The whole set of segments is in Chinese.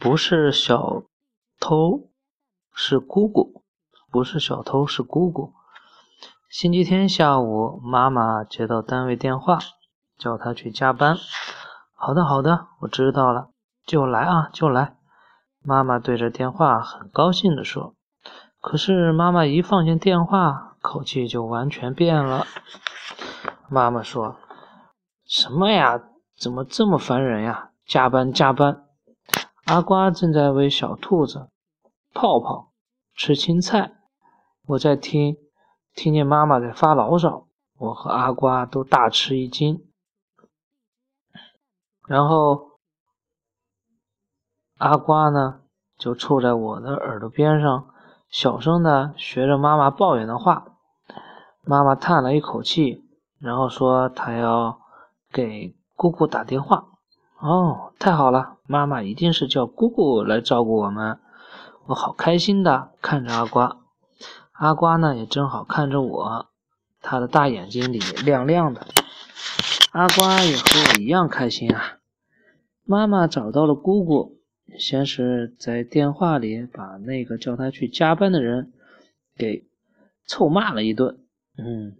不是小偷，是姑姑。不是小偷，是姑姑。星期天下午，妈妈接到单位电话，叫她去加班。好的，好的，我知道了，就来啊，就来。妈妈对着电话很高兴地说。可是妈妈一放下电话，口气就完全变了。妈妈说：“什么呀？怎么这么烦人呀？加班，加班。”阿瓜正在喂小兔子泡泡吃青菜，我在听，听见妈妈在发牢骚，我和阿瓜都大吃一惊。然后阿瓜呢，就凑在我的耳朵边上，小声的学着妈妈抱怨的话。妈妈叹了一口气，然后说她要给姑姑打电话。哦，太好了！妈妈一定是叫姑姑来照顾我们，我好开心的看着阿瓜，阿瓜呢也正好看着我，他的大眼睛里亮亮的。阿瓜也和我一样开心啊！妈妈找到了姑姑，先是在电话里把那个叫他去加班的人给臭骂了一顿。嗯，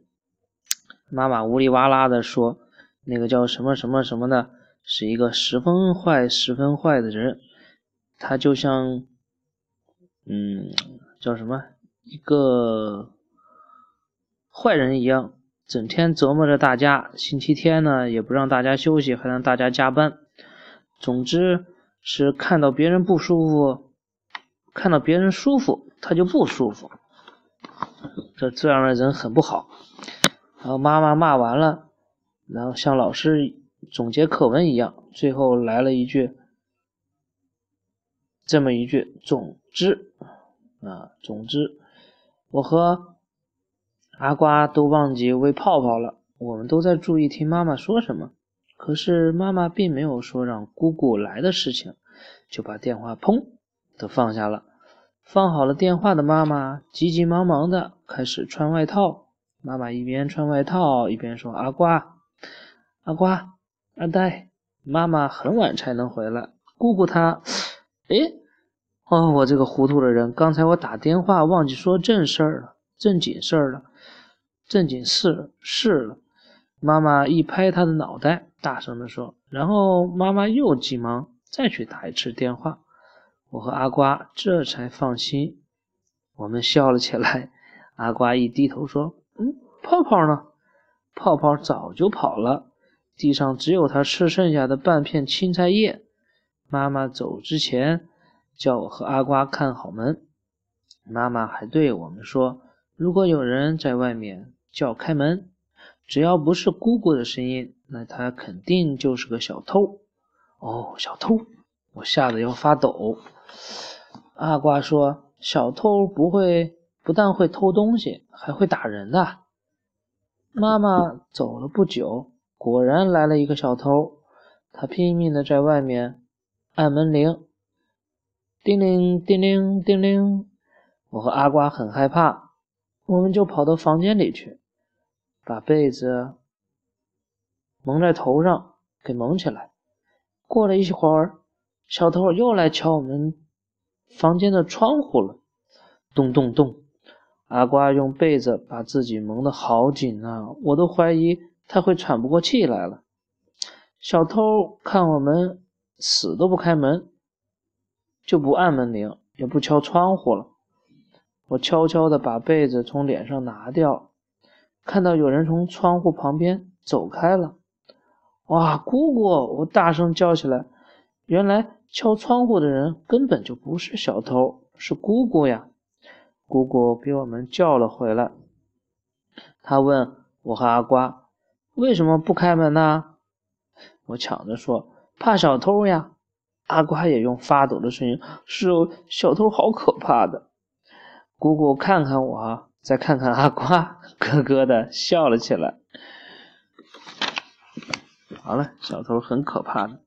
妈妈呜里哇啦的说，那个叫什么什么什么的。是一个十分坏、十分坏的人，他就像，嗯，叫什么一个坏人一样，整天折磨着大家。星期天呢，也不让大家休息，还让大家加班。总之是看到别人不舒服，看到别人舒服，他就不舒服。这这样的人很不好。然后妈妈骂完了，然后向老师。总结课文一样，最后来了一句，这么一句：总之，啊，总之，我和阿瓜都忘记喂泡泡了。我们都在注意听妈妈说什么，可是妈妈并没有说让姑姑来的事情，就把电话砰的放下了。放好了电话的妈妈急急忙忙的开始穿外套。妈妈一边穿外套一边说：“阿瓜，阿瓜。”阿呆，妈妈很晚才能回来。姑姑她，哎，哦，我这个糊涂的人，刚才我打电话忘记说正事儿了，正经事儿了，正经事事了。妈妈一拍她的脑袋，大声地说。然后妈妈又急忙再去打一次电话。我和阿瓜这才放心，我们笑了起来。阿瓜一低头说：“嗯，泡泡呢？泡泡早就跑了。”地上只有他吃剩下的半片青菜叶。妈妈走之前，叫我和阿瓜看好门。妈妈还对我们说：“如果有人在外面叫开门，只要不是姑姑的声音，那他肯定就是个小偷。”哦，小偷！我吓得要发抖。阿瓜说：“小偷不会，不但会偷东西，还会打人的。”妈妈走了不久。果然来了一个小偷，他拼命的在外面按门铃，叮铃叮铃叮铃。我和阿瓜很害怕，我们就跑到房间里去，把被子蒙在头上，给蒙起来。过了一会儿，小偷又来敲我们房间的窗户了，咚咚咚。阿瓜用被子把自己蒙得好紧啊，我都怀疑。他会喘不过气来了。小偷看我们死都不开门，就不按门铃，也不敲窗户了。我悄悄地把被子从脸上拿掉，看到有人从窗户旁边走开了。哇，姑姑！我大声叫起来。原来敲窗户的人根本就不是小偷，是姑姑呀！姑姑被我们叫了回来。她问我和阿瓜。为什么不开门呢？我抢着说：“怕小偷呀！”阿瓜也用发抖的声音：“是哦，小偷好可怕的。”姑姑看看我，再看看阿瓜，咯咯的笑了起来。好了，小偷很可怕的。